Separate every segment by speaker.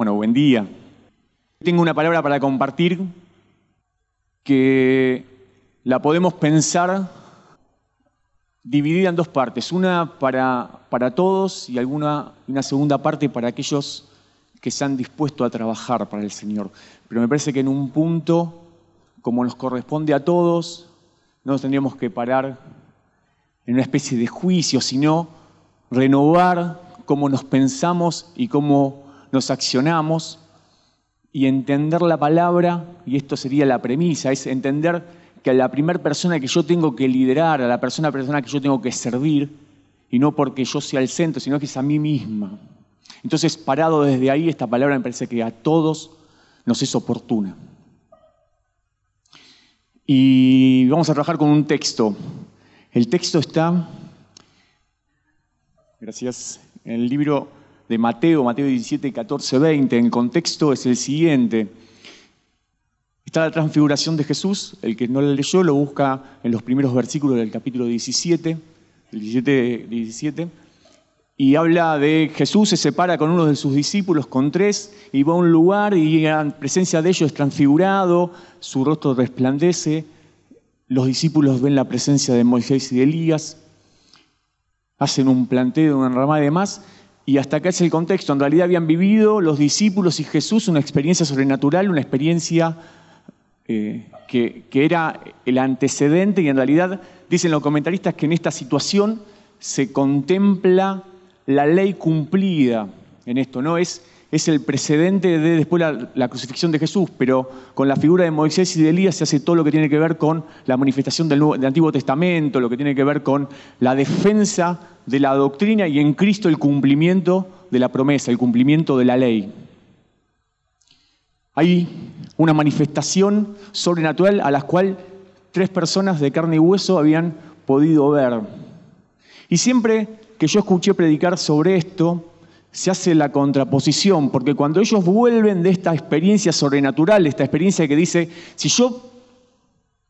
Speaker 1: bueno, buen día. Tengo una palabra para compartir que la podemos pensar dividida en dos partes. Una para, para todos y alguna, una segunda parte para aquellos que se han dispuesto a trabajar para el Señor. Pero me parece que en un punto, como nos corresponde a todos, no nos tendríamos que parar en una especie de juicio, sino renovar cómo nos pensamos y cómo nos accionamos y entender la palabra, y esto sería la premisa, es entender que a la primera persona que yo tengo que liderar, a la persona, persona que yo tengo que servir, y no porque yo sea el centro, sino que es a mí misma. Entonces, parado desde ahí, esta palabra me parece que a todos nos es oportuna. Y vamos a trabajar con un texto. El texto está, gracias, en el libro de Mateo, Mateo 17, 14, 20. El contexto es el siguiente. Está la transfiguración de Jesús. El que no la leyó lo busca en los primeros versículos del capítulo 17, el 17, 17 y habla de Jesús se separa con uno de sus discípulos, con tres, y va a un lugar y en presencia de ellos es transfigurado, su rostro resplandece, los discípulos ven la presencia de Moisés y de Elías, hacen un planteo, una ramada de más, y hasta acá es el contexto. En realidad habían vivido los discípulos y Jesús una experiencia sobrenatural, una experiencia eh, que, que era el antecedente, y en realidad dicen los comentaristas que en esta situación se contempla la ley cumplida en esto, ¿no? Es, es el precedente de después la, la, crucifixión de Jesús, pero con la figura de Moisés y de Elías se hace todo lo que tiene que ver con la manifestación del, del Antiguo Testamento, lo que tiene que ver con la defensa de la doctrina y en Cristo el cumplimiento de la promesa, el cumplimiento de la ley. Hay una manifestación sobrenatural a la cual tres personas de carne y hueso habían podido ver. Y siempre que yo escuché predicar sobre esto, se hace la contraposición, porque cuando ellos vuelven de esta experiencia sobrenatural, esta experiencia que dice, si yo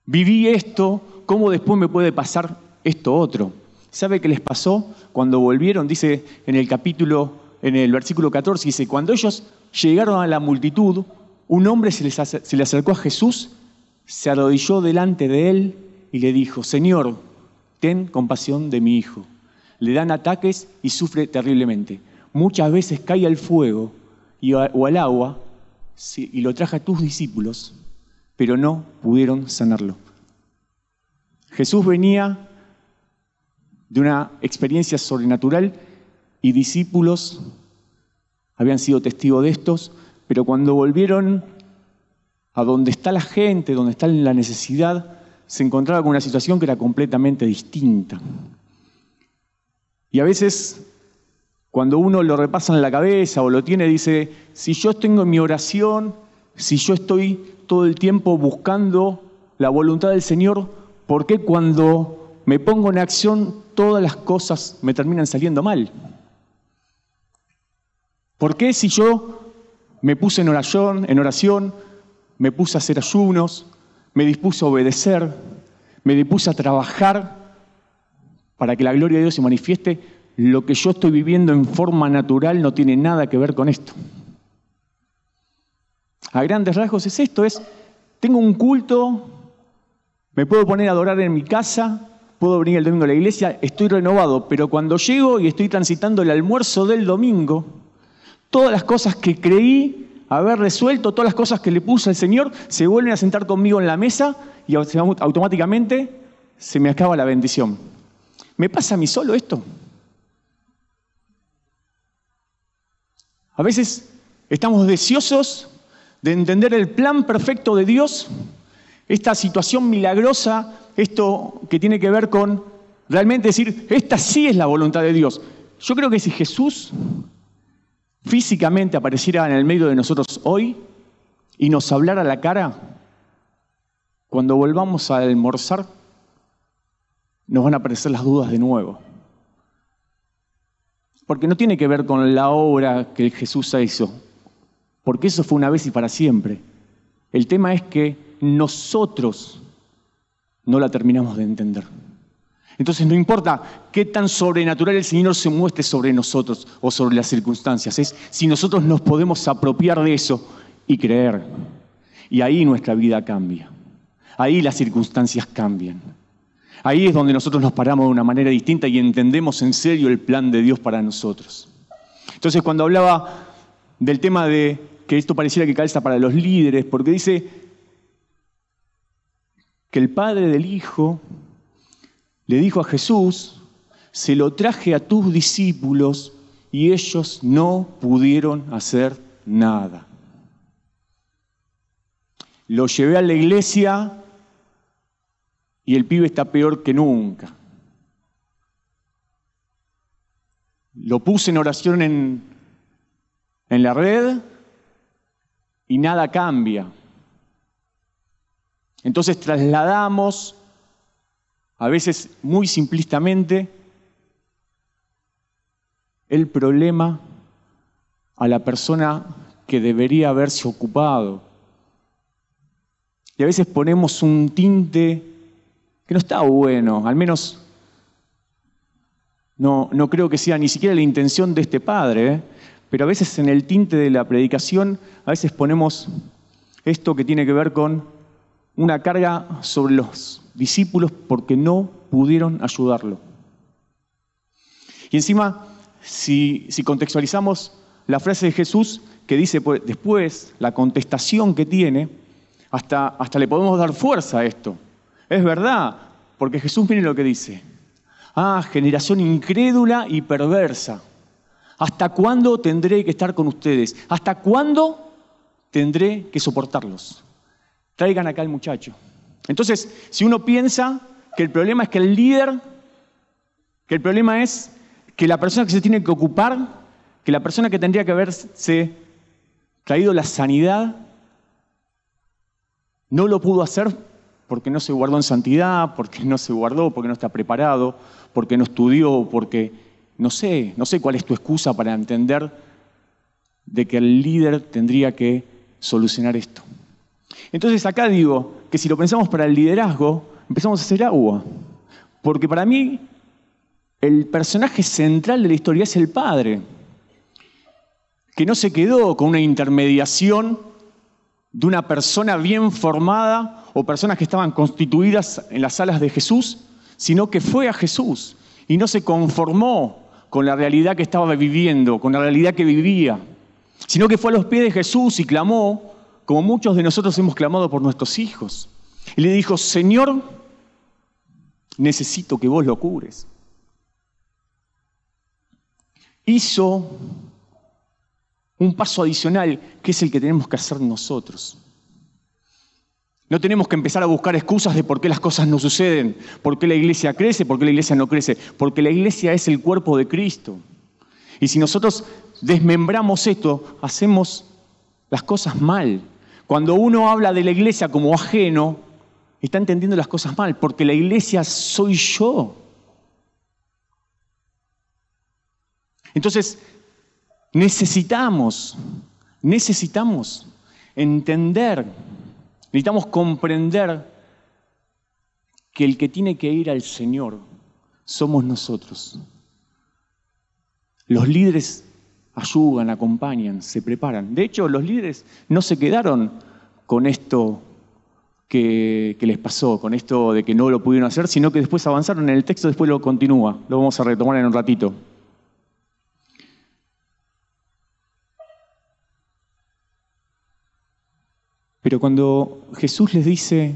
Speaker 1: viví esto, ¿cómo después me puede pasar esto otro? ¿Sabe qué les pasó cuando volvieron? Dice en el capítulo, en el versículo 14, dice, cuando ellos llegaron a la multitud, un hombre se, les se le acercó a Jesús, se arrodilló delante de él y le dijo, Señor, ten compasión de mi hijo le dan ataques y sufre terriblemente. Muchas veces cae al fuego o al agua y lo traje a tus discípulos, pero no pudieron sanarlo. Jesús venía de una experiencia sobrenatural y discípulos habían sido testigos de estos, pero cuando volvieron a donde está la gente, donde está la necesidad, se encontraba con una situación que era completamente distinta. Y a veces, cuando uno lo repasa en la cabeza o lo tiene, dice, si yo tengo en mi oración, si yo estoy todo el tiempo buscando la voluntad del Señor, ¿por qué cuando me pongo en acción todas las cosas me terminan saliendo mal? ¿Por qué si yo me puse en oración, en oración, me puse a hacer ayunos, me dispuse a obedecer, me dispuse a trabajar, para que la gloria de Dios se manifieste, lo que yo estoy viviendo en forma natural no tiene nada que ver con esto. A grandes rasgos es esto, es, tengo un culto, me puedo poner a adorar en mi casa, puedo venir el domingo a la iglesia, estoy renovado, pero cuando llego y estoy transitando el almuerzo del domingo, todas las cosas que creí haber resuelto, todas las cosas que le puse al Señor, se vuelven a sentar conmigo en la mesa y automáticamente se me acaba la bendición. ¿Me pasa a mí solo esto? A veces estamos deseosos de entender el plan perfecto de Dios, esta situación milagrosa, esto que tiene que ver con realmente decir, esta sí es la voluntad de Dios. Yo creo que si Jesús físicamente apareciera en el medio de nosotros hoy y nos hablara la cara, cuando volvamos a almorzar, nos van a aparecer las dudas de nuevo. Porque no tiene que ver con la obra que Jesús hizo, porque eso fue una vez y para siempre. El tema es que nosotros no la terminamos de entender. Entonces no importa qué tan sobrenatural el Señor se muestre sobre nosotros o sobre las circunstancias, es si nosotros nos podemos apropiar de eso y creer. Y ahí nuestra vida cambia. Ahí las circunstancias cambian. Ahí es donde nosotros nos paramos de una manera distinta y entendemos en serio el plan de Dios para nosotros. Entonces cuando hablaba del tema de que esto pareciera que calza para los líderes, porque dice que el Padre del Hijo le dijo a Jesús, se lo traje a tus discípulos y ellos no pudieron hacer nada. Lo llevé a la iglesia y el pibe está peor que nunca. Lo puse en oración en, en la red y nada cambia. Entonces trasladamos a veces muy simplistamente, el problema a la persona que debería haberse ocupado. Y a veces ponemos un tinte que no está bueno, al menos no, no creo que sea ni siquiera la intención de este padre, ¿eh? pero a veces en el tinte de la predicación, a veces ponemos esto que tiene que ver con una carga sobre los discípulos porque no pudieron ayudarlo. Y encima, si, contextualizamos la frase de Jesús que dice pues, después, la contestación que tiene, hasta, hasta le podemos dar fuerza a esto. Es verdad, porque Jesús mire lo que dice. Ah, generación incrédula y perversa. ¿Hasta cuándo tendré que estar con ustedes? ¿Hasta cuándo tendré que soportarlos? Traigan acá al muchacho. Entonces, si uno piensa que el problema es que el líder, que el problema es que la persona que se tiene que ocupar, que la persona que tendría que haberse traído la sanidad, no lo pudo hacer porque no se guardó en santidad, porque no se guardó, porque no está preparado, porque no estudió, porque no sé, no sé cuál es tu excusa para entender de que el líder tendría que solucionar esto. Entonces acá digo que si lo pensamos para el liderazgo, empezamos a hacer agua. Porque para mí el personaje central de la historia es el padre, que no se quedó con una intermediación de una persona bien formada o personas que estaban constituidas en las salas de Jesús, sino que fue a Jesús y no se conformó con la realidad que estaba viviendo, con la realidad que vivía, sino que fue a los pies de Jesús y clamó como muchos de nosotros hemos clamado por nuestros hijos. Y le dijo, Señor, necesito que vos lo cures. Hizo un paso adicional, que es el que tenemos que hacer nosotros. No tenemos que empezar a buscar excusas de por qué las cosas no suceden, por qué la iglesia crece, por qué la iglesia no crece, porque la iglesia es el cuerpo de Cristo. Y si nosotros desmembramos esto, hacemos las cosas mal. Cuando uno habla de la iglesia como ajeno, está entendiendo las cosas mal, porque la iglesia soy yo. Entonces, necesitamos, necesitamos entender, necesitamos comprender que el que tiene que ir al Señor somos nosotros. Los líderes ayudan, acompañan, se preparan. De hecho, los líderes no se quedaron con esto que, les pasó, con esto de que no lo pudieron hacer, sino que después avanzaron en el texto, después lo continúa. Lo vamos a retomar en un ratito. Pero cuando Jesús les dice,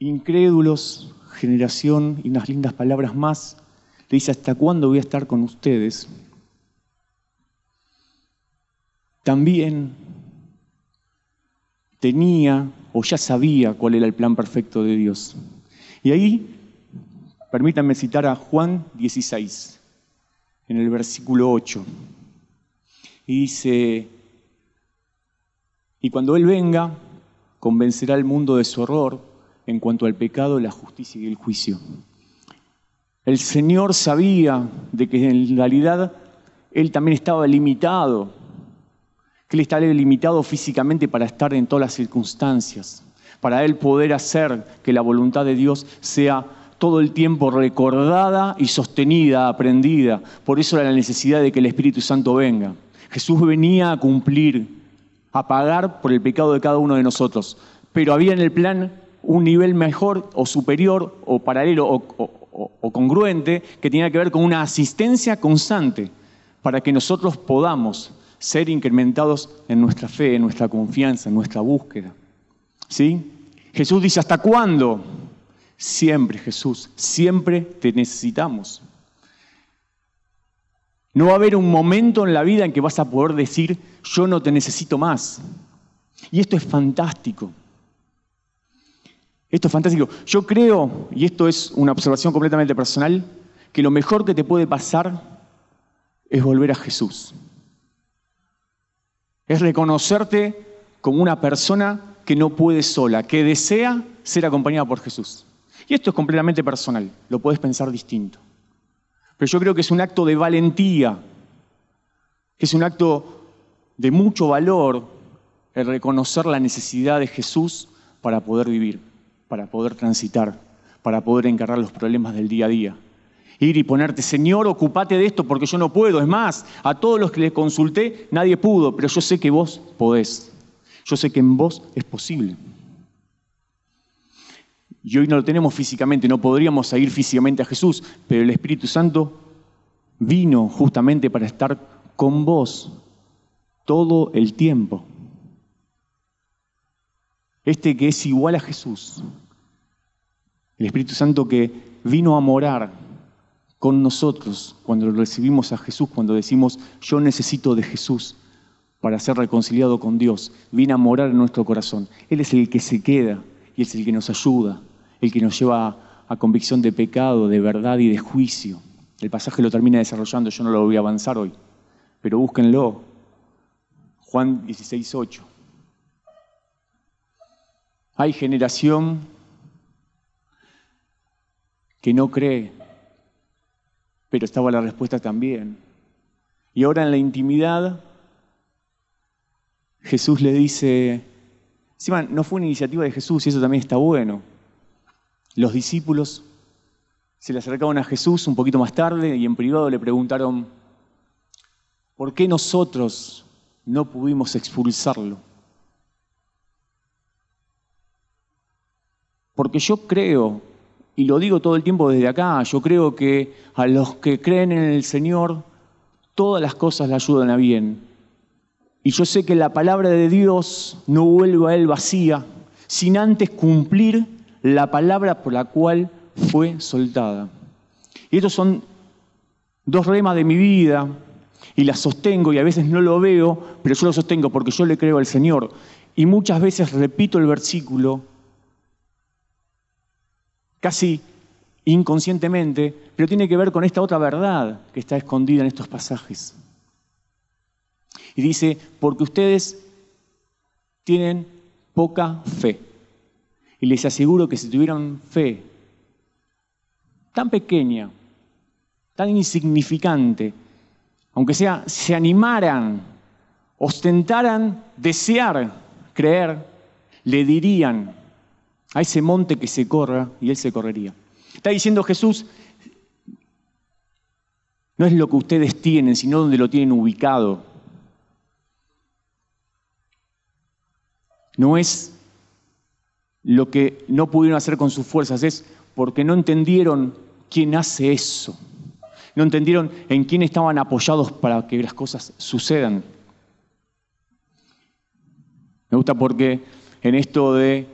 Speaker 1: incrédulos, generación y unas lindas palabras más, le dice, ¿hasta cuándo voy a estar con ustedes? También tenía o ya sabía cuál era el plan perfecto de Dios. Y ahí, permítanme citar a Juan 16, en el versículo 8. Y dice, y cuando Él venga, convencerá al mundo de su horror en cuanto al pecado, la justicia y el juicio. El Señor sabía de que en realidad Él también estaba limitado, que Él estaba limitado físicamente para estar en todas las circunstancias, para Él poder hacer que la voluntad de Dios sea todo el tiempo recordada y sostenida, aprendida. Por eso era la necesidad de que el Espíritu Santo venga. Jesús venía a cumplir, a pagar por el pecado de cada uno de nosotros. Pero había en el plan un nivel mejor o superior o paralelo o, congruente que tenía que ver con una asistencia constante para que nosotros podamos ser incrementados en nuestra fe, en nuestra confianza, en nuestra búsqueda. ¿Sí? Jesús dice, ¿hasta cuándo? Siempre, Jesús, siempre te necesitamos. No va a haber un momento en la vida en que vas a poder decir, yo no te necesito más. Y esto es fantástico. Esto es fantástico. Yo creo, y esto es una observación completamente personal, que lo mejor que te puede pasar es volver a Jesús. Es reconocerte como una persona que no puede sola, que desea ser acompañada por Jesús. Y esto es completamente personal, lo puedes pensar distinto. Pero yo creo que es un acto de valentía, que es un acto de mucho valor el reconocer la necesidad de Jesús para poder vivir, para poder transitar, para poder encargar los problemas del día a día. Ir y ponerte, Señor, ocupate de esto porque yo no puedo. Es más, a todos los que les consulté, nadie pudo, pero yo sé que vos podés. Yo sé que en vos es posible. Y hoy no lo tenemos físicamente, no podríamos seguir físicamente a Jesús, pero el Espíritu Santo vino justamente para estar con vos todo el tiempo. Este que es igual a Jesús, el Espíritu Santo que vino a morar con nosotros cuando recibimos a Jesús, cuando decimos, yo necesito de Jesús para ser reconciliado con Dios, viene a morar en nuestro corazón. Él es el que se queda y es el que nos ayuda, el que nos lleva a convicción de pecado, de verdad y de juicio. El pasaje lo termina desarrollando, yo no lo voy a avanzar hoy, pero búsquenlo. Juan 16, 8. Hay generación que no cree, pero estaba la respuesta también. Y ahora en la intimidad, Jesús le dice, encima no fue una iniciativa de Jesús y eso también está bueno. Los discípulos se le acercaron a Jesús un poquito más tarde y en privado le preguntaron, ¿por qué nosotros no pudimos expulsarlo? Porque yo creo, y lo digo todo el tiempo desde acá, yo creo que a los que creen en el Señor, todas las cosas le ayudan a bien. Y yo sé que la palabra de Dios no vuelve a Él vacía, sin antes cumplir la palabra por la cual fue soltada. Y estos son dos remas de mi vida y las sostengo y a veces no lo veo, pero yo lo sostengo porque yo le creo al Señor. Y muchas veces repito el versículo casi inconscientemente, pero tiene que ver con esta otra verdad que está escondida en estos pasajes. Y dice, porque ustedes tienen poca fe. Y les aseguro que si tuvieran fe tan pequeña, tan insignificante, aunque sea, se animaran, ostentaran, desear, creer, le dirían a ese monte que se corra y él se correría. Está diciendo Jesús, no es lo que ustedes tienen, sino donde lo tienen ubicado. No es lo que no pudieron hacer con sus fuerzas, es porque no entendieron quién hace eso. No entendieron en quién estaban apoyados para que las cosas sucedan. Me gusta porque en esto de,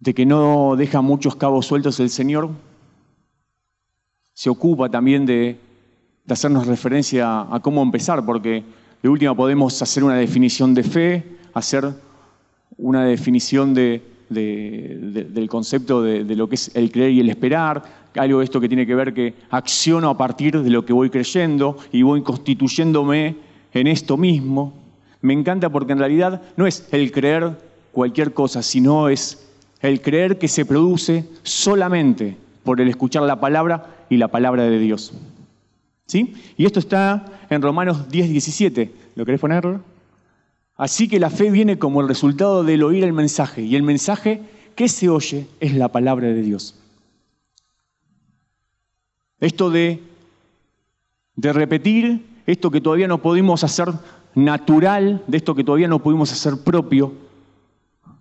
Speaker 1: de que no deja muchos cabos sueltos el Señor, se ocupa también de, de hacernos referencia a cómo empezar, porque de última podemos hacer una definición de fe, hacer una definición de, del concepto de, lo que es el creer y el esperar, algo de esto que tiene que ver que acciono a partir de lo que voy creyendo y voy constituyéndome en esto mismo. Me encanta porque en realidad no es el creer cualquier cosa, sino es el creer que se produce solamente por el escuchar la palabra y la palabra de Dios. ¿Sí? Y esto está en Romanos 10, 17. ¿Lo querés poner? Así que la fe viene como el resultado del oír el mensaje. Y el mensaje que se oye es la palabra de Dios. Esto de, de repetir esto que todavía no pudimos hacer natural, de esto que todavía no pudimos hacer propio,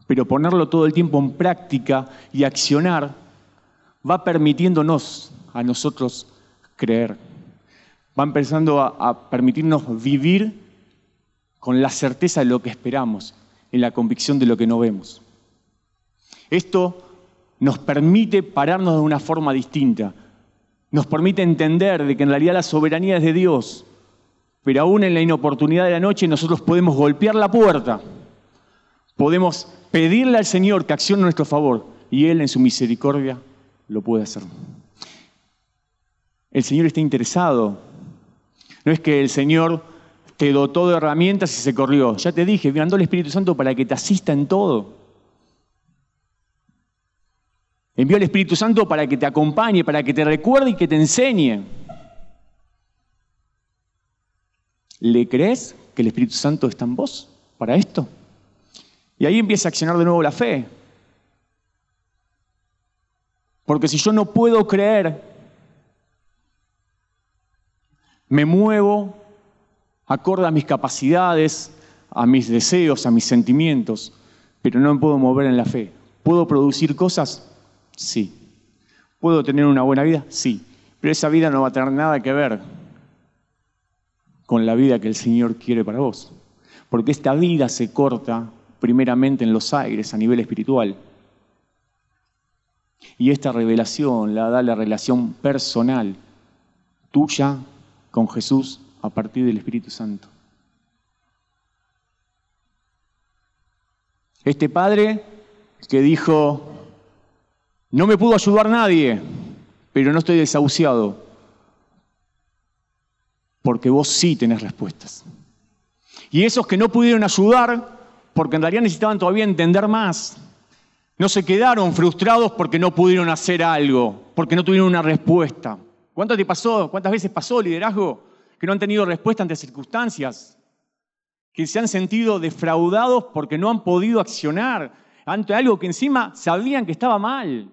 Speaker 1: pero ponerlo todo el tiempo en práctica y accionar, va permitiéndonos a nosotros creer. Va empezando a, a permitirnos vivir con la certeza de lo que esperamos, en la convicción de lo que no vemos. Esto nos permite pararnos de una forma distinta, nos permite entender de que en realidad la soberanía es de Dios, pero aún en la inoportunidad de la noche nosotros podemos golpear la puerta, podemos pedirle al Señor que accione a nuestro favor y Él en su misericordia lo puede hacer. El Señor está interesado. No es que el Señor te dotó de herramientas y se corrió. Ya te dije, mandó el Espíritu Santo para que te asista en todo. Envió el Espíritu Santo para que te acompañe, para que te recuerde y que te enseñe. ¿Le crees que el Espíritu Santo está en vos para esto? Y ahí empieza a accionar de nuevo la fe. Porque si yo no puedo creer, me muevo acorde a mis capacidades, a mis deseos, a mis sentimientos, pero no me puedo mover en la fe. ¿Puedo producir cosas? Sí. ¿Puedo tener una buena vida? Sí. Pero esa vida no va a tener nada que ver con la vida que el Señor quiere para vos. Porque esta vida se corta primeramente en los aires, a nivel espiritual. Y esta revelación la da la relación personal tuya con Jesús a partir del Espíritu Santo. Este padre que dijo, no me pudo ayudar nadie, pero no estoy desahuciado, porque vos sí tenés respuestas. Y esos que no pudieron ayudar, porque en realidad necesitaban todavía entender más, no se quedaron frustrados porque no pudieron hacer algo, porque no tuvieron una respuesta. ¿Cuántas te pasó? ¿Cuántas veces pasó liderazgo que no han tenido respuesta ante circunstancias? Que se han sentido defraudados porque no han podido accionar ante algo que encima sabían que estaba mal.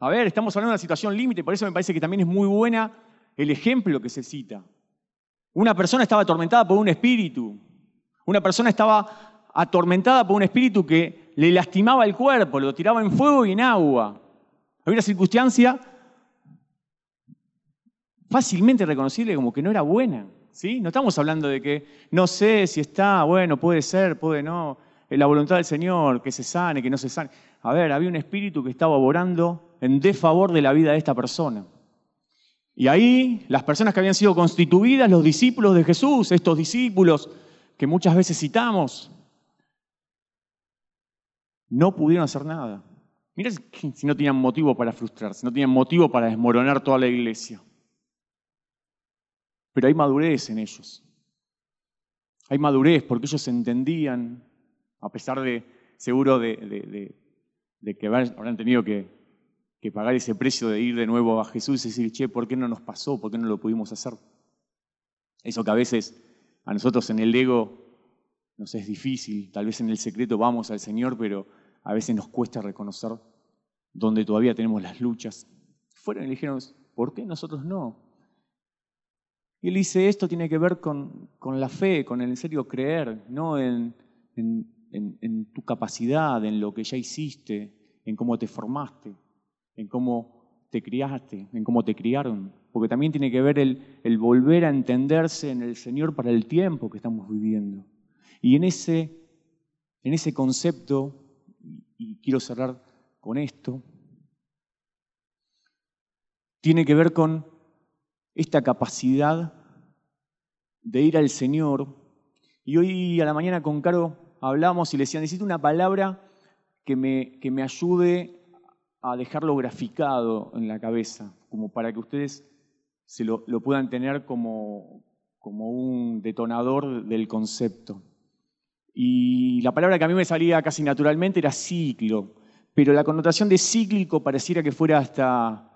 Speaker 1: A ver, estamos hablando de una situación límite, por eso me parece que también es muy buena el ejemplo que se cita. Una persona estaba atormentada por un espíritu. Una persona estaba atormentada por un espíritu que le lastimaba el cuerpo, lo tiraba en fuego y en agua. Había una circunstancia fácilmente reconocible como que no era buena. ¿sí? No estamos hablando de que no sé si está, bueno, puede ser, puede no. La voluntad del Señor, que se sane, que no se sane. A ver, había un espíritu que estaba obrando en desfavor de la vida de esta persona. Y ahí las personas que habían sido constituidas, los discípulos de Jesús, estos discípulos que muchas veces citamos, no pudieron hacer nada. Mira si no tenían motivo para frustrarse, no tenían motivo para desmoronar toda la iglesia. Pero hay madurez en ellos. Hay madurez porque ellos entendían, a pesar de, seguro, de, que habrán tenido que que pagar ese precio de ir de nuevo a Jesús y decir, che, ¿por qué no nos pasó? ¿Por qué no lo pudimos hacer? Eso que a veces a nosotros en el ego nos es difícil, tal vez en el secreto vamos al Señor, pero a veces nos cuesta reconocer donde todavía tenemos las luchas. Fueron y dijeron, ¿por qué nosotros no? Y él dice, esto tiene que ver con, con la fe, con el en serio creer, no en, en, en tu capacidad, en lo que ya hiciste, en cómo te formaste en cómo te criaste, en cómo te criaron, porque también tiene que ver el, volver a entenderse en el Señor para el tiempo que estamos viviendo. Y en ese, en ese concepto, y quiero cerrar con esto, tiene que ver con esta capacidad de ir al Señor. Y hoy a la mañana con Caro hablamos y le decía, necesito una palabra que me, que me ayude a dejarlo graficado en la cabeza, como para que ustedes se lo, puedan tener como, como un detonador del concepto. Y la palabra que a mí me salía casi naturalmente era ciclo, pero la connotación de cíclico pareciera que fuera hasta,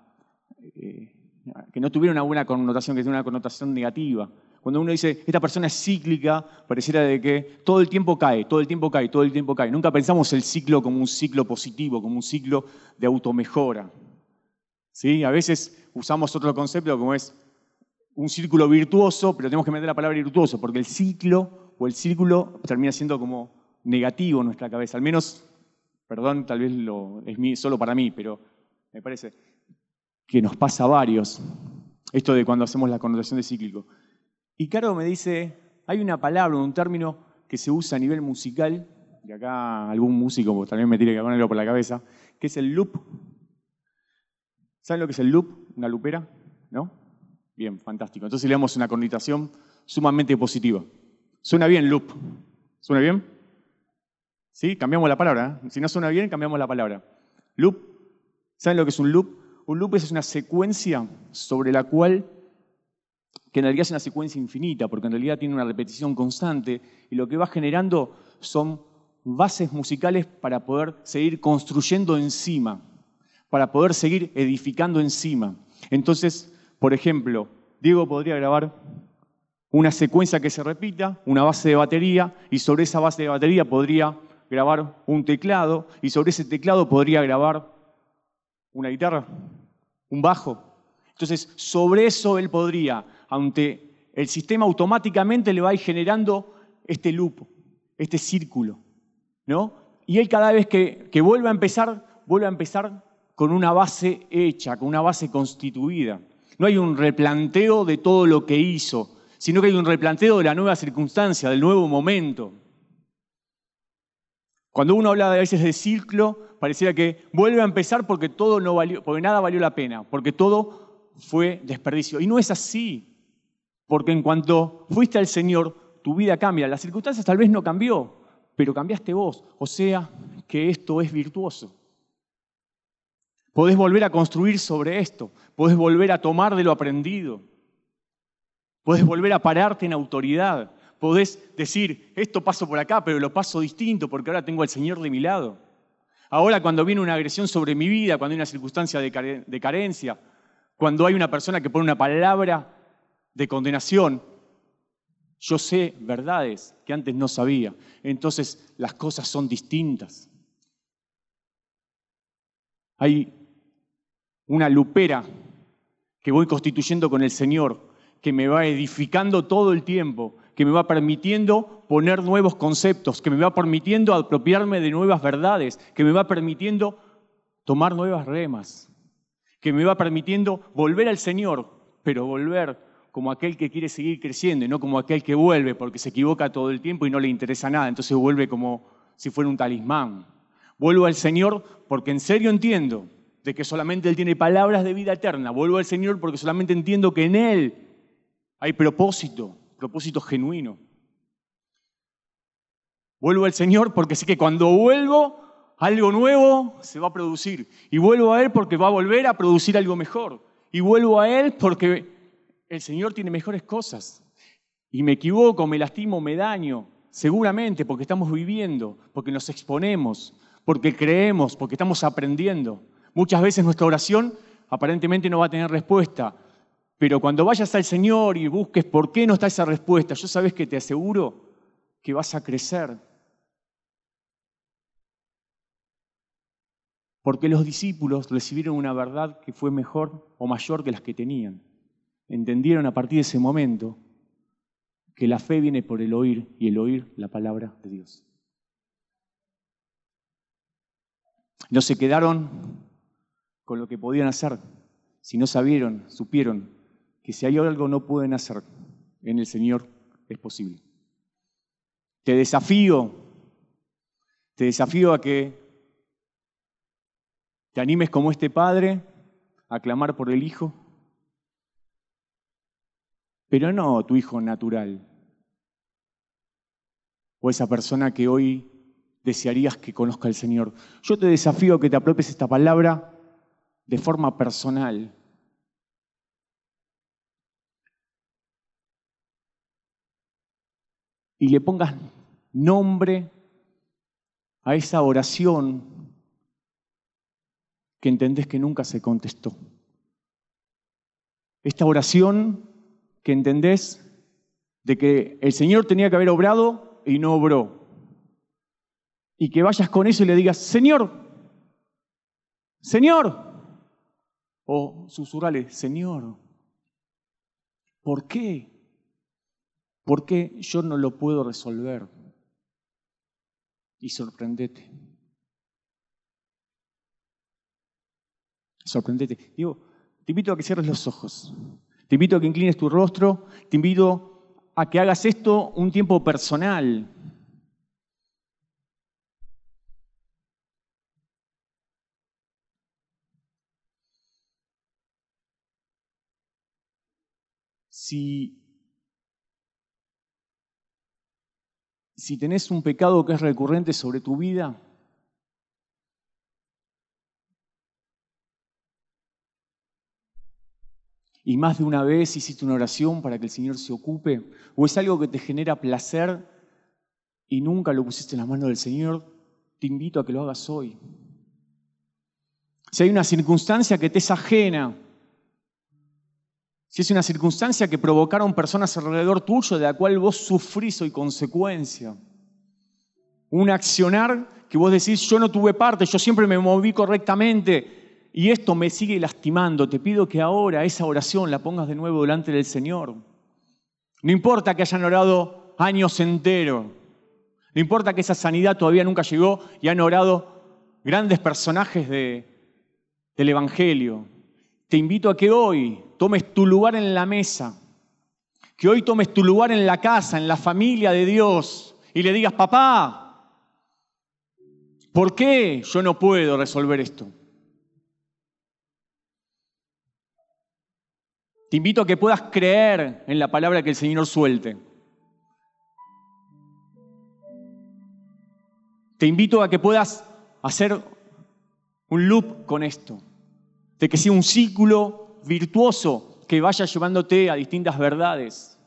Speaker 1: eh, que no tuviera una buena connotación, que tuviera una connotación negativa. Cuando uno dice, esta persona es cíclica, pareciera de que todo el tiempo cae, todo el tiempo cae, todo el tiempo cae. Nunca pensamos el ciclo como un ciclo positivo, como un ciclo de automejora. ¿Sí? A veces usamos otro concepto como es un círculo virtuoso, pero tenemos que meter la palabra virtuoso, porque el ciclo o el círculo termina siendo como negativo en nuestra cabeza. Al menos, perdón, tal vez lo, es solo para mí, pero me parece que nos pasa a varios, esto de cuando hacemos la connotación de cíclico. Y Caro me dice, hay una palabra, un término que se usa a nivel musical, y acá algún músico también me tiene que ponerlo por la cabeza, que es el loop. ¿Saben lo que es el loop? Una lupera, ¿no? Bien, fantástico. Entonces le damos una connotación sumamente positiva. Suena bien loop. ¿Suena bien? ¿Sí? Cambiamos la palabra. ¿eh? Si no suena bien, cambiamos la palabra. Loop. ¿Saben lo que es un loop? Un loop es una secuencia sobre la cual, que en realidad es una secuencia infinita, porque en realidad tiene una repetición constante, y lo que va generando son bases musicales para poder seguir construyendo encima, para poder seguir edificando encima. Entonces, por ejemplo, Diego podría grabar una secuencia que se repita, una base de batería, y sobre esa base de batería podría grabar un teclado, y sobre ese teclado podría grabar una guitarra, un bajo. Entonces, sobre eso él podría, aunque el sistema automáticamente le va a ir generando este loop, este círculo, ¿no? Y él cada vez que, que vuelve a empezar, vuelve a empezar con una base hecha, con una base constituida. No hay un replanteo de todo lo que hizo, sino que hay un replanteo de la nueva circunstancia, del nuevo momento. Cuando uno habla a veces de ciclo, pareciera que vuelve a empezar porque todo no valió, porque nada valió la pena, porque todo fue desperdicio. Y no es así, porque en cuanto fuiste al Señor, tu vida cambia. Las circunstancias tal vez no cambió, pero cambiaste vos. O sea, que esto es virtuoso. Podés volver a construir sobre esto, podés volver a tomar de lo aprendido, podés volver a pararte en autoridad, podés decir, esto paso por acá, pero lo paso distinto porque ahora tengo al Señor de mi lado. Ahora cuando viene una agresión sobre mi vida, cuando hay una circunstancia de carencia, cuando hay una persona que pone una palabra de condenación, yo sé verdades que antes no sabía. Entonces las cosas son distintas. Hay una lupera que voy constituyendo con el Señor, que me va edificando todo el tiempo, que me va permitiendo poner nuevos conceptos, que me va permitiendo apropiarme de nuevas verdades, que me va permitiendo tomar nuevas remas, que me va permitiendo volver al Señor, pero volver como aquel que quiere seguir creciendo y no como aquel que vuelve porque se equivoca todo el tiempo y no le interesa nada, entonces vuelve como si fuera un talismán. Vuelvo al Señor porque en serio entiendo de que solamente Él tiene palabras de vida eterna. Vuelvo al Señor porque solamente entiendo que en Él hay propósito, propósito genuino. Vuelvo al Señor porque sé que cuando vuelvo, algo nuevo se va a producir. Y vuelvo a Él porque va a volver a producir algo mejor. Y vuelvo a Él porque el Señor tiene mejores cosas. Y me equivoco, me lastimo, me daño. Seguramente porque estamos viviendo, porque nos exponemos, porque creemos, porque estamos aprendiendo. Muchas veces nuestra oración aparentemente no va a tener respuesta, pero cuando vayas al Señor y busques por qué no está esa respuesta, yo sabes que te aseguro que vas a crecer. Porque los discípulos recibieron una verdad que fue mejor o mayor que las que tenían. Entendieron a partir de ese momento que la fe viene por el oír y el oír la palabra de Dios. No se quedaron con lo que podían hacer, si no sabieron, supieron que si hay algo no pueden hacer, en el Señor es posible. Te desafío, te desafío a que te animes como este Padre a clamar por el Hijo, pero no tu Hijo natural, o esa persona que hoy desearías que conozca al Señor. Yo te desafío a que te apropies esta palabra de forma personal. Y le pongas nombre a esa oración que entendés que nunca se contestó. Esta oración que entendés de que el Señor tenía que haber obrado y no obró. Y que vayas con eso y le digas, Señor, Señor, O susurrale, Señor, ¿por qué? ¿Por qué yo no lo puedo resolver? Y sorprendete. Sorprendete. Digo, te invito a que cierres los ojos. Te invito a que inclines tu rostro. Te invito a que hagas esto un tiempo personal. Si, si tenés un pecado que es recurrente sobre tu vida, y más de una vez hiciste una oración para que el Señor se ocupe, o es algo que te genera placer y nunca lo pusiste en las manos del Señor, te invito a que lo hagas hoy. Si hay una circunstancia que te es ajena, si es una circunstancia que provocaron personas alrededor tuyo de la cual vos sufrís hoy consecuencia, un accionar que vos decís, yo no tuve parte, yo siempre me moví correctamente, y esto me sigue lastimando, te pido que ahora esa oración la pongas de nuevo delante del Señor. No importa que hayan orado años enteros, no importa que esa sanidad todavía nunca llegó y han orado grandes personajes de, del Evangelio. Te invito a que hoy tomes tu lugar en la mesa, que hoy tomes tu lugar en la casa, en la familia de Dios y le digas, papá, ¿por qué yo no puedo resolver esto? Te invito a que puedas creer en la palabra que el Señor suelte. Te invito a que puedas hacer un loop con esto, de que sea un círculo virtuoso que vaya llevándote a distintas verdades.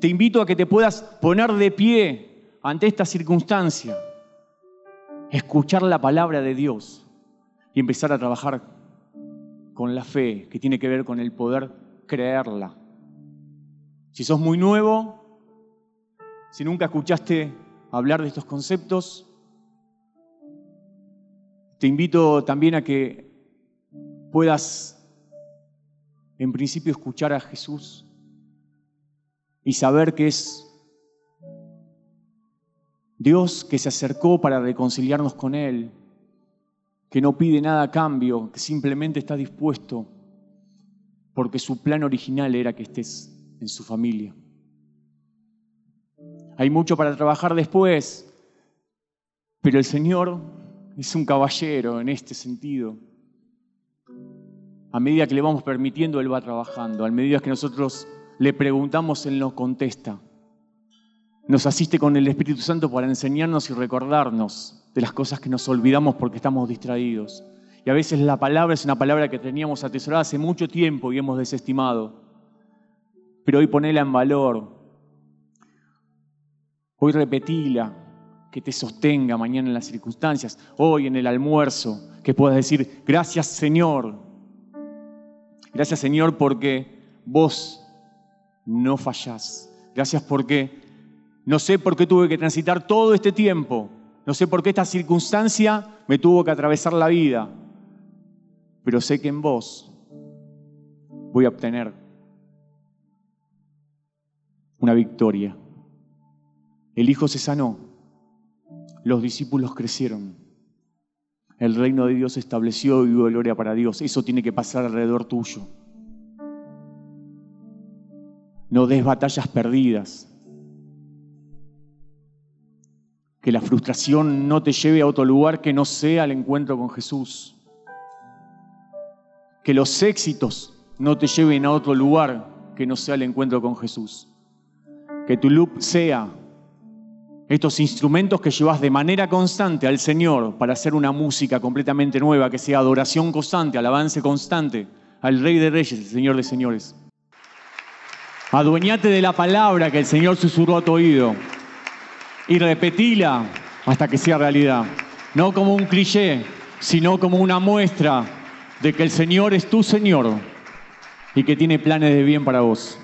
Speaker 1: Te invito a que te puedas poner de pie ante esta circunstancia, escuchar la palabra de Dios y empezar a trabajar con la fe que tiene que ver con el poder creerla. Si sos muy nuevo, si nunca escuchaste hablar de estos conceptos, te invito también a que puedas, en principio, escuchar a Jesús y saber que es Dios que se acercó para reconciliarnos con Él, que no pide nada a cambio, que simplemente está dispuesto porque su plan original era que estés en su familia. Hay mucho para trabajar después, pero el Señor es un caballero en este sentido. A medida que le vamos permitiendo, Él va trabajando. A medida que nosotros le preguntamos, Él nos contesta. Nos asiste con el Espíritu Santo para enseñarnos y recordarnos de las cosas que nos olvidamos porque estamos distraídos. Y a veces la palabra es una palabra que teníamos atesorada hace mucho tiempo y hemos desestimado. Pero hoy ponela en valor. Hoy repetila, que te sostenga mañana en las circunstancias. Hoy en el almuerzo, que puedas decir, gracias Señor. Gracias Señor porque vos no fallás. Gracias porque no sé por qué tuve que transitar todo este tiempo. No sé por qué esta circunstancia me tuvo que atravesar la vida pero sé que en vos voy a obtener una victoria. El Hijo se sanó, los discípulos crecieron, el reino de Dios se estableció y hubo gloria para Dios. Eso tiene que pasar alrededor tuyo. No des batallas perdidas. Que la frustración no te lleve a otro lugar que no sea el encuentro con Jesús que los éxitos no te lleven a otro lugar que no sea el encuentro con Jesús. Que tu loop sea estos instrumentos que llevas de manera constante al Señor para hacer una música completamente nueva, que sea adoración constante, alabanza constante al Rey de Reyes, el Señor de Señores. Adueñate de la palabra que el Señor susurró a tu oído y repetila hasta que sea realidad. No como un cliché, sino como una muestra de que el Señor es tu Señor y que tiene planes de bien para vos.